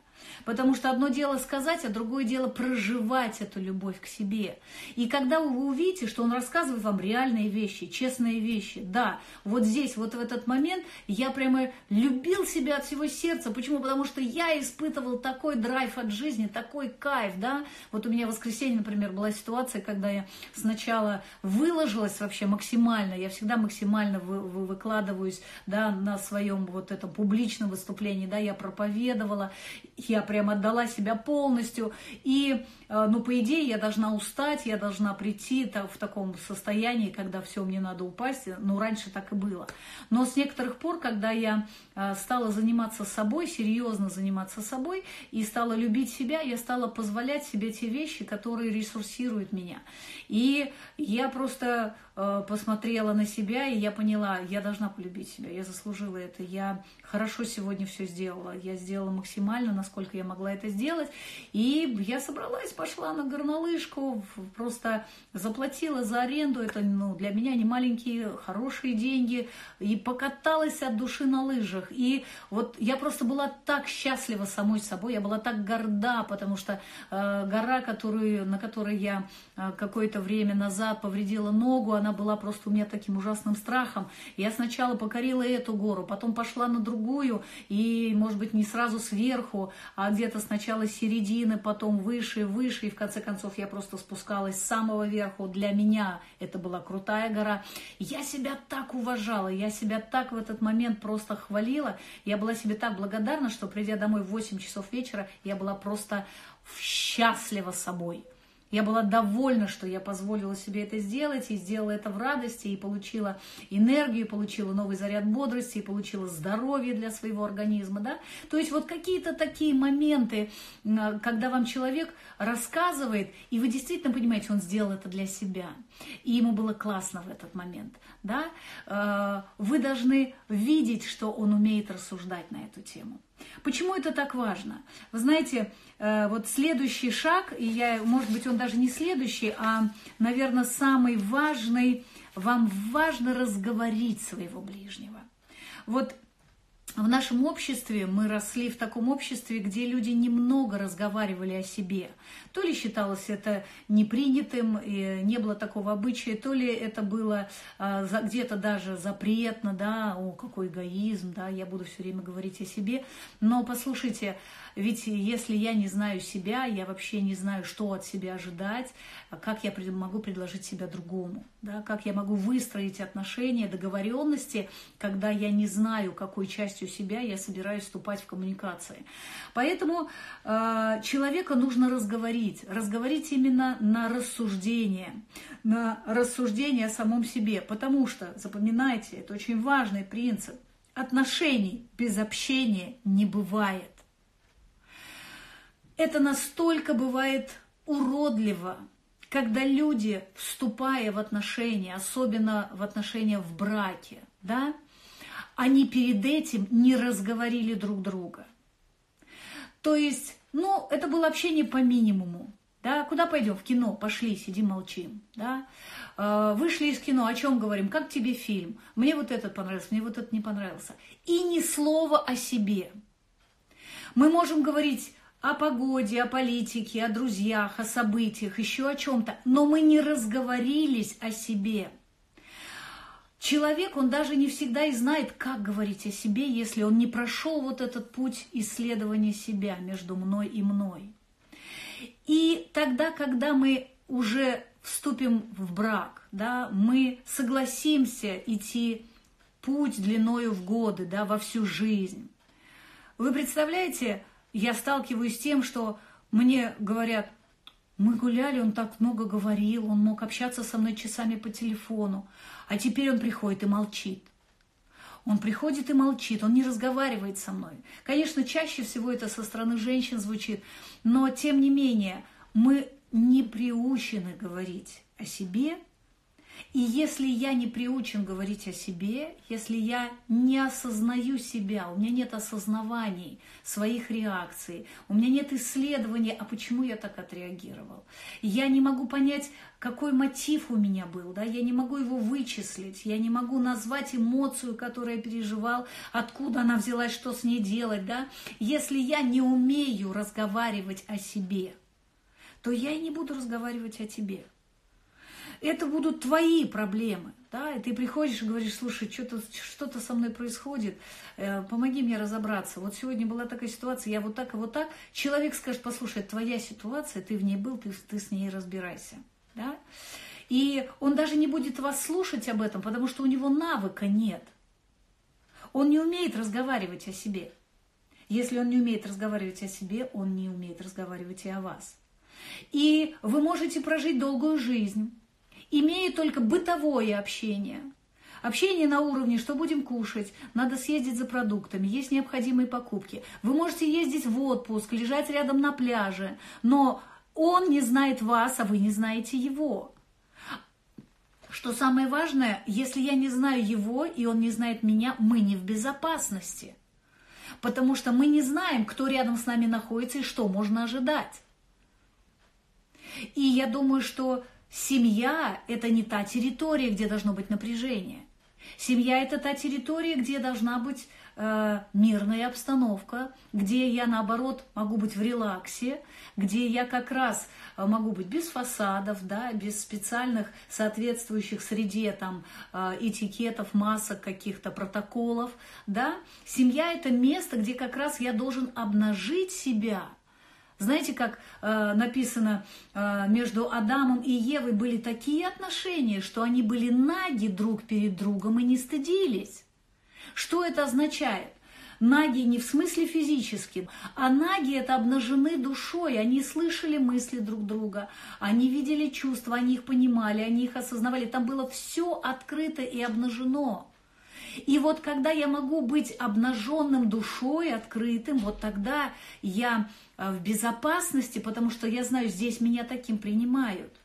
Потому что одно дело сказать, а другое дело проживать эту любовь к себе. И когда вы увидите, что он рассказывает вам реальные вещи, честные вещи, да, вот здесь, вот в этот момент я прямо любил себя от всего сердца. Почему? Потому что я испытывал такой драйв от жизни, такой кайф, да. Вот у меня в воскресенье, например, была ситуация, когда я сначала выложилась вообще максимально, я всегда максимально вы, вы, выкладываюсь, да, на своем вот этом публичном выступлении, да, я проповедовала, я прям отдала себя полностью. И, э, ну, по идее, я должна устать, я должна прийти в таком состоянии, когда все, мне надо упасть. Ну, раньше так и было. Но с некоторых пор, когда я э, стала заниматься собой, серьезно заниматься собой, и стала любить себя, я стала позволять себе те вещи, которые ресурсируют меня. И я просто посмотрела на себя, и я поняла, я должна полюбить себя, я заслужила это, я хорошо сегодня все сделала, я сделала максимально, насколько я могла это сделать, и я собралась, пошла на горнолыжку, просто заплатила за аренду, это ну, для меня не маленькие, хорошие деньги, и покаталась от души на лыжах, и вот я просто была так счастлива самой собой, я была так горда, потому что э, гора, которую, на которой я э, какое-то время назад повредила ногу, она была просто у меня таким ужасным страхом. Я сначала покорила эту гору, потом пошла на другую, и, может быть, не сразу сверху, а где-то сначала с середины, потом выше, выше, и в конце концов я просто спускалась с самого верху. Для меня это была крутая гора. Я себя так уважала, я себя так в этот момент просто хвалила, я была себе так благодарна, что придя домой в 8 часов вечера, я была просто счастлива собой. Я была довольна, что я позволила себе это сделать, и сделала это в радости, и получила энергию, получила новый заряд бодрости, и получила здоровье для своего организма. Да? То есть вот какие-то такие моменты, когда вам человек рассказывает, и вы действительно понимаете, он сделал это для себя, и ему было классно в этот момент. Да? Э, вы должны видеть, что он умеет рассуждать на эту тему. Почему это так важно? Вы знаете, э, вот следующий шаг, и я, может быть, он даже не следующий, а, наверное, самый важный, вам важно разговорить своего ближнего. Вот в нашем обществе мы росли в таком обществе, где люди немного разговаривали о себе. То ли считалось это непринятым, и не было такого обычая, то ли это было а, где-то даже запретно, да, о, какой эгоизм, да, я буду все время говорить о себе. Но послушайте, ведь если я не знаю себя, я вообще не знаю, что от себя ожидать, как я могу предложить себя другому, да, как я могу выстроить отношения, договоренности, когда я не знаю, какой частью себя я собираюсь вступать в коммуникации. Поэтому э, человека нужно разговорить, разговорить именно на рассуждение, на рассуждение о самом себе, потому что, запоминайте, это очень важный принцип, отношений без общения не бывает. Это настолько бывает уродливо, когда люди, вступая в отношения, особенно в отношения в браке, да, они перед этим не разговорили друг друга. То есть, ну, это было общение по минимуму. Да, куда пойдем? В кино, пошли, сидим, молчим. Да? Э, вышли из кино, о чем говорим? Как тебе фильм? Мне вот этот понравился, мне вот этот не понравился. И ни слова о себе. Мы можем говорить о погоде, о политике, о друзьях, о событиях, еще о чем-то, но мы не разговорились о себе. Человек, он даже не всегда и знает, как говорить о себе, если он не прошел вот этот путь исследования себя между мной и мной. И тогда, когда мы уже вступим в брак, да, мы согласимся идти путь длиною в годы, да, во всю жизнь. Вы представляете, я сталкиваюсь с тем, что мне говорят, мы гуляли, он так много говорил, он мог общаться со мной часами по телефону, а теперь он приходит и молчит. Он приходит и молчит, он не разговаривает со мной. Конечно, чаще всего это со стороны женщин звучит, но тем не менее мы не приучены говорить о себе и если я не приучен говорить о себе, если я не осознаю себя, у меня нет осознаваний своих реакций, у меня нет исследования, а почему я так отреагировал, я не могу понять, какой мотив у меня был, да, я не могу его вычислить, я не могу назвать эмоцию, которую я переживал, откуда она взялась, что с ней делать, да, если я не умею разговаривать о себе, то я и не буду разговаривать о тебе это будут твои проблемы. Да? И ты приходишь и говоришь, слушай, что-то что со мной происходит, э, помоги мне разобраться. Вот сегодня была такая ситуация, я вот так и вот так. Человек скажет, послушай, твоя ситуация, ты в ней был, ты, ты с ней разбирайся. Да? И он даже не будет вас слушать об этом, потому что у него навыка нет. Он не умеет разговаривать о себе. Если он не умеет разговаривать о себе, он не умеет разговаривать и о вас. И вы можете прожить долгую жизнь, имея только бытовое общение. Общение на уровне, что будем кушать, надо съездить за продуктами, есть необходимые покупки. Вы можете ездить в отпуск, лежать рядом на пляже, но он не знает вас, а вы не знаете его. Что самое важное, если я не знаю его, и он не знает меня, мы не в безопасности. Потому что мы не знаем, кто рядом с нами находится и что можно ожидать. И я думаю, что Семья – это не та территория, где должно быть напряжение. Семья – это та территория, где должна быть э, мирная обстановка, где я, наоборот, могу быть в релаксе, где я как раз э, могу быть без фасадов, да, без специальных соответствующих среде там, э, этикетов, масок, каких-то протоколов. Да. Семья – это место, где как раз я должен обнажить себя – знаете, как э, написано, э, между Адамом и Евой были такие отношения, что они были наги друг перед другом и не стыдились. Что это означает? Наги не в смысле физическим, а наги это обнажены душой. Они слышали мысли друг друга, они видели чувства, они их понимали, они их осознавали. Там было все открыто и обнажено. И вот когда я могу быть обнаженным душой, открытым, вот тогда я э, в безопасности, потому что я знаю, здесь меня таким принимают.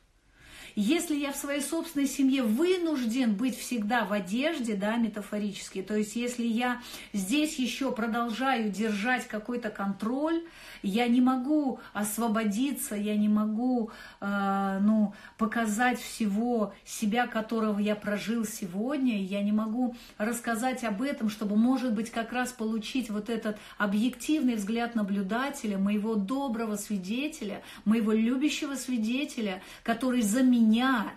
Если я в своей собственной семье вынужден быть всегда в одежде, да, метафорически, то есть если я здесь еще продолжаю держать какой-то контроль, я не могу освободиться, я не могу, э, ну, показать всего себя, которого я прожил сегодня, я не могу рассказать об этом, чтобы, может быть, как раз получить вот этот объективный взгляд наблюдателя, моего доброго свидетеля, моего любящего свидетеля, который за меня меня,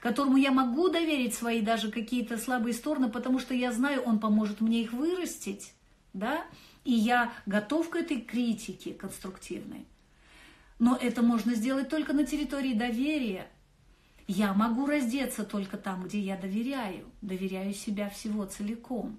которому я могу доверить свои даже какие-то слабые стороны, потому что я знаю, он поможет мне их вырастить, да, и я готов к этой критике конструктивной. Но это можно сделать только на территории доверия. Я могу раздеться только там, где я доверяю, доверяю себя всего целиком.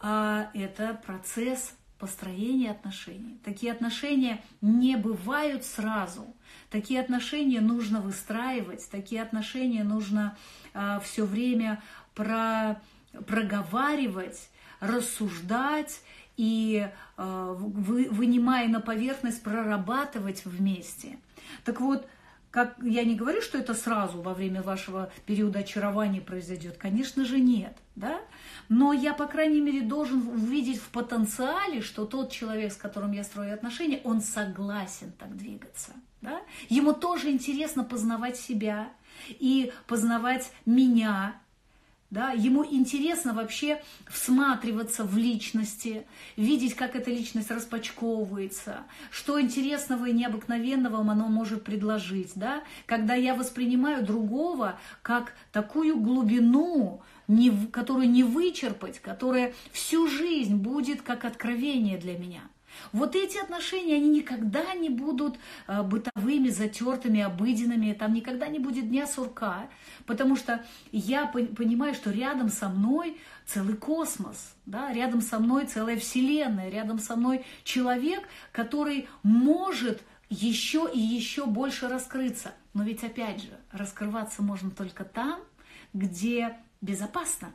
А это процесс построения отношений. Такие отношения не бывают сразу. Такие отношения нужно выстраивать, такие отношения нужно а, все время про, проговаривать, рассуждать и а, вы, вынимая на поверхность, прорабатывать вместе. Так вот, как я не говорю, что это сразу во время вашего периода очарования произойдет, конечно же нет, да? Но я, по крайней мере, должен увидеть в потенциале, что тот человек, с которым я строю отношения, он согласен так двигаться. Да? Ему тоже интересно познавать себя и познавать меня, да, ему интересно вообще всматриваться в личности, видеть, как эта личность распачковывается, что интересного и необыкновенного оно может предложить. Да? Когда я воспринимаю другого как такую глубину, не, которую не вычерпать, которая всю жизнь будет как откровение для меня – вот эти отношения, они никогда не будут э, бытовыми, затертыми, обыденными, там никогда не будет дня сурка, потому что я понимаю, что рядом со мной целый космос, да, рядом со мной целая вселенная, рядом со мной человек, который может еще и еще больше раскрыться. Но ведь опять же, раскрываться можно только там, где безопасно,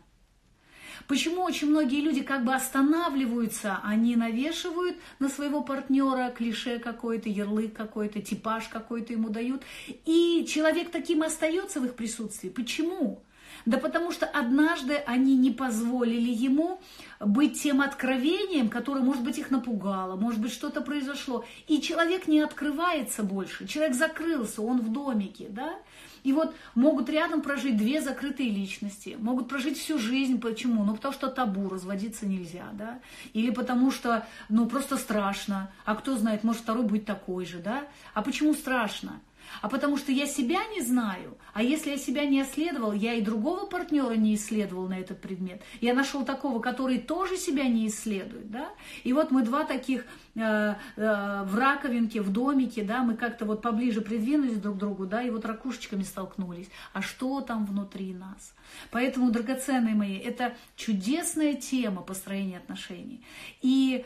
Почему очень многие люди как бы останавливаются, они навешивают на своего партнера клише какое-то, ярлык какой-то, типаж какой-то ему дают, и человек таким остается в их присутствии. Почему? Да потому что однажды они не позволили ему быть тем откровением, которое, может быть, их напугало, может быть, что-то произошло. И человек не открывается больше, человек закрылся, он в домике, да? И вот могут рядом прожить две закрытые личности, могут прожить всю жизнь. Почему? Ну, потому что табу, разводиться нельзя, да? Или потому что, ну, просто страшно. А кто знает, может, второй будет такой же, да? А почему страшно? А потому что я себя не знаю. А если я себя не исследовал, я и другого партнера не исследовал на этот предмет. Я нашел такого, который тоже себя не исследует, да. И вот мы два таких э, э, в раковинке, в домике, да, мы как-то вот поближе придвинулись друг к другу, да, и вот ракушечками столкнулись. А что там внутри нас? Поэтому, драгоценные мои, это чудесная тема построения отношений. И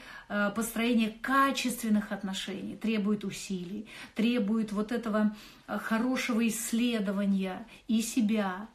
построение качественных отношений требует усилий, требует вот этого э, хорошего исследования и себя,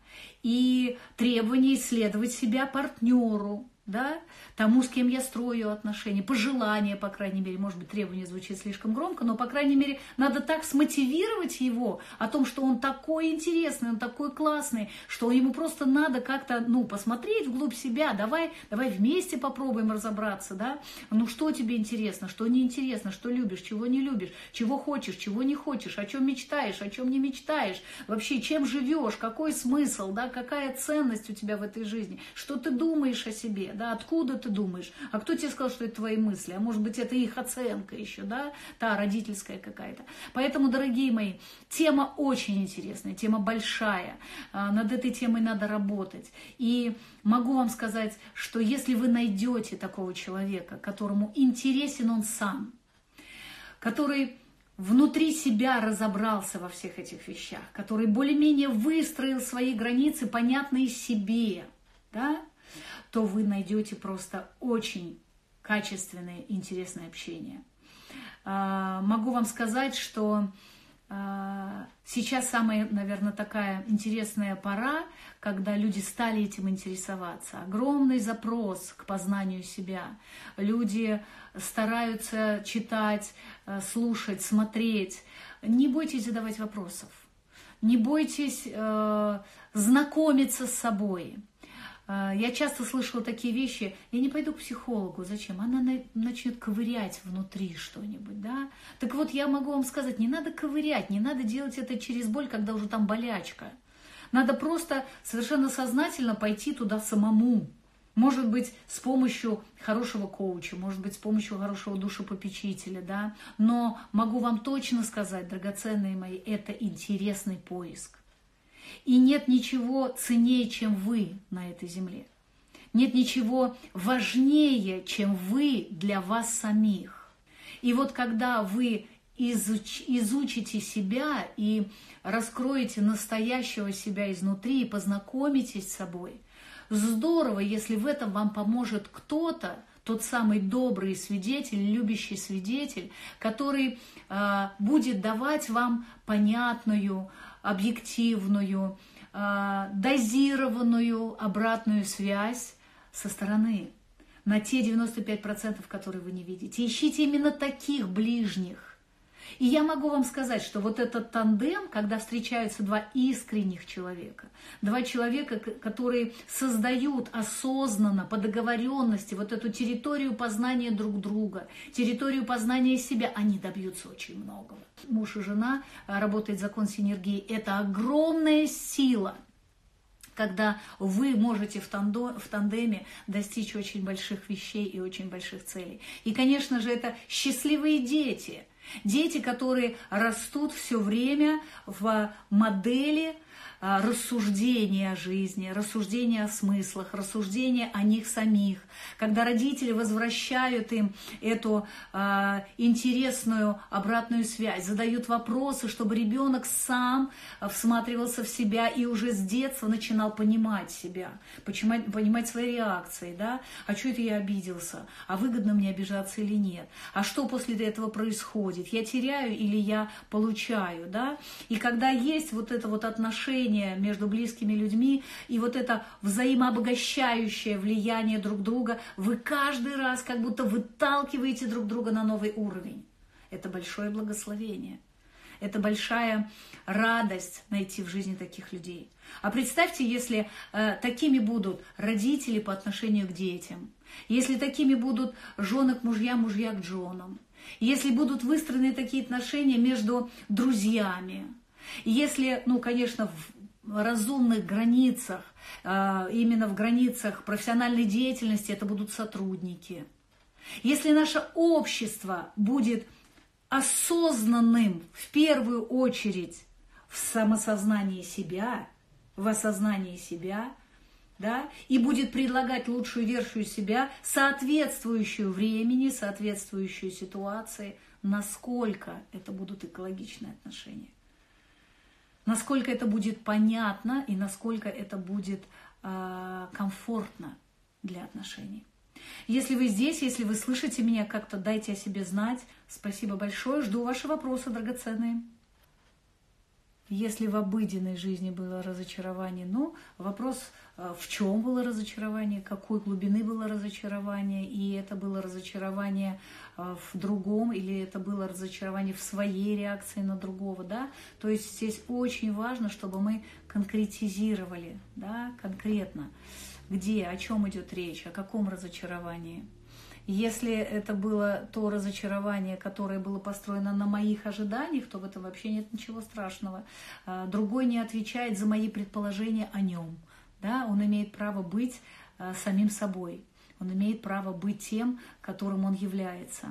и требования исследовать себя партнеру, да, тому, с кем я строю отношения, пожелания, по крайней мере, может быть, требование звучит слишком громко, но, по крайней мере, надо так смотивировать его о том, что он такой интересный, он такой классный, что ему просто надо как-то, ну, посмотреть вглубь себя, давай, давай вместе попробуем разобраться, да, ну, что тебе интересно, что неинтересно, что любишь, чего не любишь, чего хочешь, чего не хочешь, о чем мечтаешь, о чем не мечтаешь, вообще, чем живешь, какой смысл, да, какая ценность у тебя в этой жизни, что ты думаешь о себе, да, откуда ты думаешь, а кто тебе сказал, что это твои мысли, а может быть это их оценка еще, да, та родительская какая-то. Поэтому, дорогие мои, тема очень интересная, тема большая, а, над этой темой надо работать. И могу вам сказать, что если вы найдете такого человека, которому интересен он сам, который внутри себя разобрался во всех этих вещах, который более-менее выстроил свои границы, понятные себе, да, то вы найдете просто очень качественное, интересное общение. А, могу вам сказать, что а, сейчас самая, наверное, такая интересная пора, когда люди стали этим интересоваться. Огромный запрос к познанию себя. Люди стараются читать, э, слушать, смотреть. Не бойтесь задавать вопросов. Не бойтесь э, знакомиться с собой. Э, я часто слышала такие вещи. Я не пойду к психологу. Зачем? Она начнет ковырять внутри что-нибудь, да? Так вот, я могу вам сказать, не надо ковырять, не надо делать это через боль, когда уже там болячка. Надо просто совершенно сознательно пойти туда самому. Может быть, с помощью хорошего коуча, может быть, с помощью хорошего душепопечителя, да. Но могу вам точно сказать, драгоценные мои, это интересный поиск. И нет ничего ценнее, чем вы на этой земле. Нет ничего важнее, чем вы для вас самих. И вот когда вы изуч, изучите себя и раскроете настоящего себя изнутри и познакомитесь с собой – Здорово, если в этом вам поможет кто-то, тот самый добрый свидетель, любящий свидетель, который э, будет давать вам понятную, объективную, э, дозированную обратную связь со стороны на те 95%, которые вы не видите. Ищите именно таких ближних, и я могу вам сказать, что вот этот тандем, когда встречаются два искренних человека, два человека, которые создают осознанно, по договоренности, вот эту территорию познания друг друга, территорию познания себя, они добьются очень многого. Муж и жена, а, работает закон синергии, это огромная сила – когда вы можете в, тандо, в тандеме достичь очень больших вещей и очень больших целей. И, конечно же, это счастливые дети – Дети, которые растут все время в модели рассуждения о жизни, рассуждения о смыслах, рассуждения о них самих, когда родители возвращают им эту э, интересную обратную связь, задают вопросы, чтобы ребенок сам всматривался в себя и уже с детства начинал понимать себя, понимать, понимать свои реакции, да, а что это я обиделся, а выгодно мне обижаться или нет, а что после этого происходит, я теряю или я получаю, да, и когда есть вот это вот отношение отношения между близкими людьми и вот это взаимообогащающее влияние друг друга, вы каждый раз как будто выталкиваете друг друга на новый уровень. Это большое благословение. Это большая радость найти в жизни таких людей. А представьте, если э, такими будут родители по отношению к детям, если такими будут жены к мужьям, мужья к женам, если будут выстроены такие отношения между друзьями, если, ну, конечно, разумных границах, а, именно в границах профессиональной деятельности это будут сотрудники. Если наше общество будет осознанным в первую очередь в самосознании себя, в осознании себя, да, и будет предлагать лучшую версию себя, соответствующую времени, соответствующую ситуации, насколько это будут экологичные отношения насколько это будет понятно и насколько это будет э, комфортно для отношений. Если вы здесь, если вы слышите меня как-то, дайте о себе знать. Спасибо большое. Жду ваши вопросы, драгоценные. Если в обыденной жизни было разочарование, ну, вопрос, э, в чем было разочарование, какой глубины было разочарование, и это было разочарование э, в другом, или это было разочарование в своей реакции на другого, да, то есть здесь очень важно, чтобы мы конкретизировали, да, конкретно, где, о чем идет речь, о каком разочаровании. Если это было то разочарование, которое было построено на моих ожиданиях, то в этом вообще нет ничего страшного. А, другой не отвечает за мои предположения о нем. Да? Он имеет право быть а, самим собой. Он имеет право быть тем, которым он является.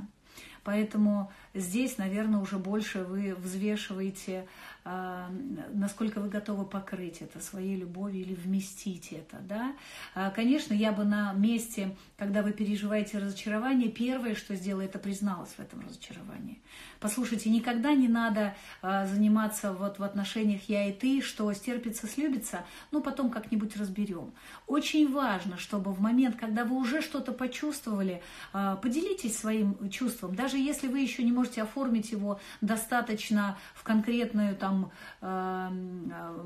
Поэтому здесь, наверное, уже больше вы взвешиваете, а, насколько вы готовы покрыть это своей любовью или вместить это. Да? А, конечно, я бы на месте, когда вы переживаете разочарование, первое, что сделала, это призналась в этом разочаровании. Послушайте, никогда не надо а, заниматься вот в отношениях я и ты, что стерпится, слюбится, ну потом как-нибудь разберем. Очень важно, чтобы в момент, когда вы уже что-то почувствовали, поделитесь своим чувством, даже если вы еще не можете оформить его достаточно в конкретную там э,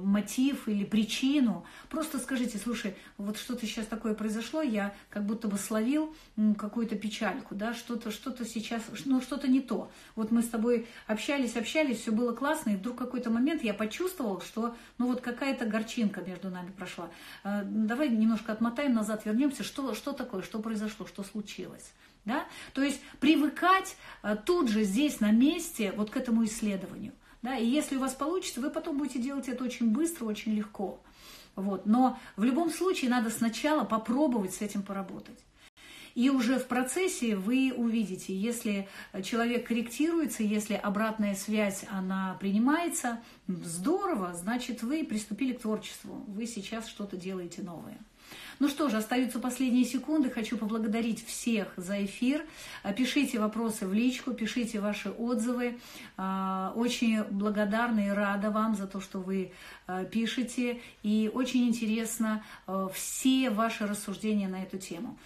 мотив или причину, просто скажите, слушай, вот что-то сейчас такое произошло, я как будто бы словил какую-то печальку, да, что-то, что-то сейчас, ну что-то не то. Вот мы с тобой общались, общались, все было классно, и вдруг какой-то момент я почувствовал, что, ну вот какая-то горчинка между нами прошла. Э, давай немножко отмотаем назад, вернемся, что, что такое, что произошло, что случилось. Да? То есть привыкать э, тут же здесь на месте вот к этому исследованию. Да? И если у вас получится, вы потом будете делать это очень быстро, очень легко. Вот. Но в любом случае надо сначала попробовать с этим поработать. И уже в процессе вы увидите, если человек корректируется, если обратная связь, она принимается, здорово, значит, вы приступили к творчеству, вы сейчас что-то делаете новое. Ну что же, остаются последние секунды. Хочу поблагодарить всех за эфир. А, пишите вопросы в личку, пишите ваши отзывы. А, очень благодарна и рада вам за то, что вы а, пишете. И очень интересно все ваши рассуждения на эту тему.